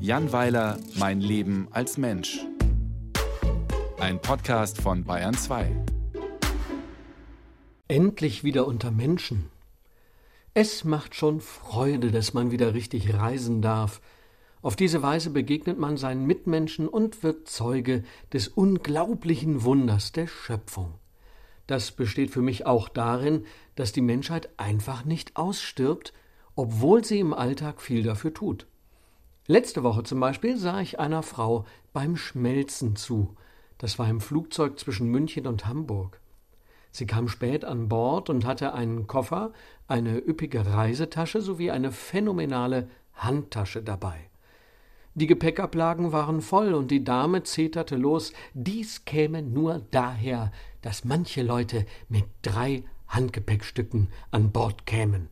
Jan Weiler, Mein Leben als Mensch. Ein Podcast von Bayern 2. Endlich wieder unter Menschen. Es macht schon Freude, dass man wieder richtig reisen darf. Auf diese Weise begegnet man seinen Mitmenschen und wird Zeuge des unglaublichen Wunders der Schöpfung. Das besteht für mich auch darin, dass die Menschheit einfach nicht ausstirbt, obwohl sie im Alltag viel dafür tut. Letzte Woche zum Beispiel sah ich einer Frau beim Schmelzen zu. Das war im Flugzeug zwischen München und Hamburg. Sie kam spät an Bord und hatte einen Koffer, eine üppige Reisetasche sowie eine phänomenale Handtasche dabei. Die Gepäckablagen waren voll und die Dame zeterte los, dies käme nur daher, dass manche Leute mit drei Handgepäckstücken an Bord kämen.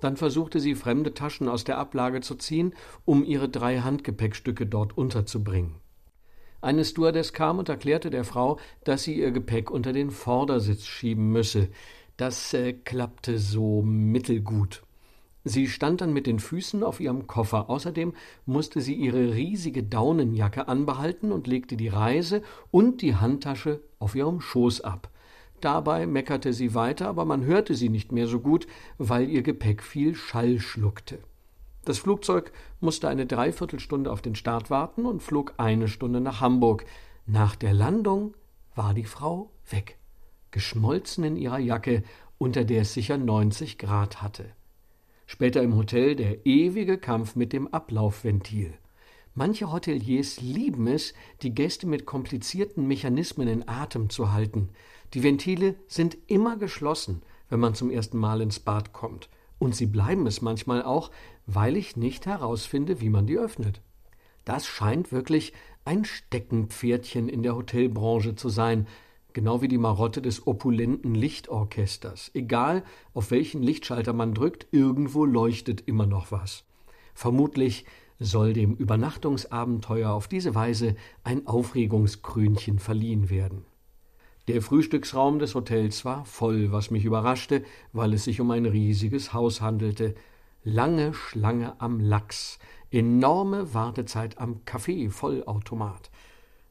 Dann versuchte sie fremde Taschen aus der Ablage zu ziehen, um ihre drei Handgepäckstücke dort unterzubringen. Eine Stewardess kam und erklärte der Frau, dass sie ihr Gepäck unter den Vordersitz schieben müsse. Das äh, klappte so mittelgut. Sie stand dann mit den Füßen auf ihrem Koffer. Außerdem musste sie ihre riesige Daunenjacke anbehalten und legte die Reise und die Handtasche auf ihrem Schoß ab. Dabei meckerte sie weiter, aber man hörte sie nicht mehr so gut, weil ihr Gepäck viel Schall schluckte. Das Flugzeug musste eine Dreiviertelstunde auf den Start warten und flog eine Stunde nach Hamburg. Nach der Landung war die Frau weg, geschmolzen in ihrer Jacke, unter der es sicher 90 Grad hatte. Später im Hotel der ewige Kampf mit dem Ablaufventil. Manche Hoteliers lieben es, die Gäste mit komplizierten Mechanismen in Atem zu halten. Die Ventile sind immer geschlossen, wenn man zum ersten Mal ins Bad kommt. Und sie bleiben es manchmal auch, weil ich nicht herausfinde, wie man die öffnet. Das scheint wirklich ein Steckenpferdchen in der Hotelbranche zu sein, genau wie die Marotte des opulenten Lichtorchesters. Egal, auf welchen Lichtschalter man drückt, irgendwo leuchtet immer noch was. Vermutlich soll dem Übernachtungsabenteuer auf diese Weise ein Aufregungskrönchen verliehen werden. Der Frühstücksraum des Hotels war voll, was mich überraschte, weil es sich um ein riesiges Haus handelte. Lange Schlange am Lachs, enorme Wartezeit am Kaffee-Vollautomat.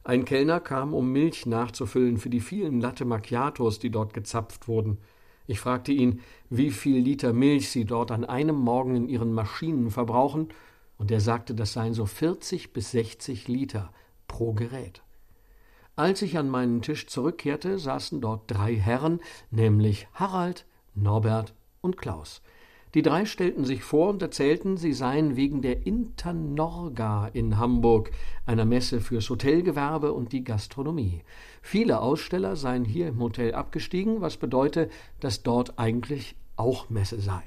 Ein Kellner kam, um Milch nachzufüllen für die vielen Latte Macchiatos, die dort gezapft wurden. Ich fragte ihn, wie viel Liter Milch sie dort an einem Morgen in ihren Maschinen verbrauchen, und er sagte, das seien so 40 bis 60 Liter pro Gerät. Als ich an meinen Tisch zurückkehrte, saßen dort drei Herren, nämlich Harald, Norbert und Klaus. Die drei stellten sich vor und erzählten, sie seien wegen der Internorga in Hamburg, einer Messe fürs Hotelgewerbe und die Gastronomie. Viele Aussteller seien hier im Hotel abgestiegen, was bedeute, dass dort eigentlich auch Messe sei.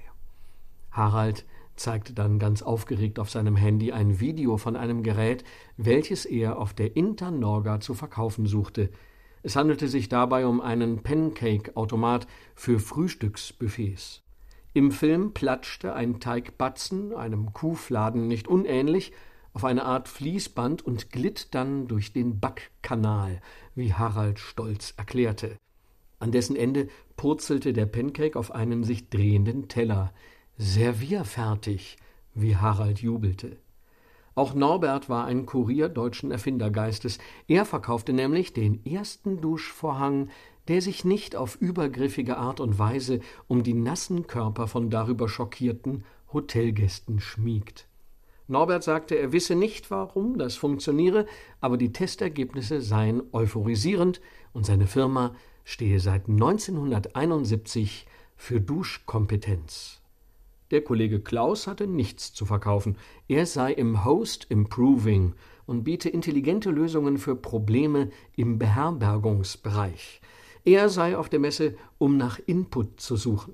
Harald zeigte dann ganz aufgeregt auf seinem Handy ein Video von einem Gerät, welches er auf der Internorga zu verkaufen suchte. Es handelte sich dabei um einen Pancake-Automat für Frühstücksbuffets. Im Film platschte ein Teigbatzen, einem Kuhfladen nicht unähnlich, auf eine Art Fließband und glitt dann durch den Backkanal, wie Harald stolz erklärte. An dessen Ende purzelte der Pancake auf einen sich drehenden Teller. Servierfertig, wie Harald jubelte. Auch Norbert war ein Kurier deutschen Erfindergeistes. Er verkaufte nämlich den ersten Duschvorhang, der sich nicht auf übergriffige Art und Weise um die nassen Körper von darüber schockierten Hotelgästen schmiegt. Norbert sagte, er wisse nicht, warum das funktioniere, aber die Testergebnisse seien euphorisierend und seine Firma stehe seit 1971 für Duschkompetenz. Der Kollege Klaus hatte nichts zu verkaufen. Er sei im Host Improving und biete intelligente Lösungen für Probleme im Beherbergungsbereich. Er sei auf der Messe, um nach Input zu suchen.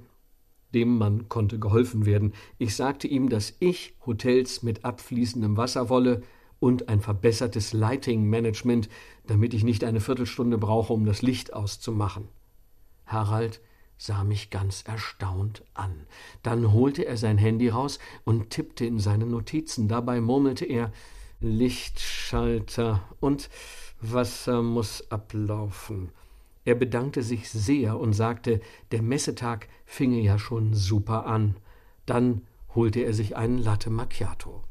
Dem Mann konnte geholfen werden. Ich sagte ihm, dass ich Hotels mit abfließendem Wasser wolle und ein verbessertes Lighting Management, damit ich nicht eine Viertelstunde brauche, um das Licht auszumachen. Harald sah mich ganz erstaunt an. Dann holte er sein Handy raus und tippte in seine Notizen. Dabei murmelte er Lichtschalter und Wasser muss ablaufen. Er bedankte sich sehr und sagte, der Messetag finge ja schon super an. Dann holte er sich einen Latte Macchiato.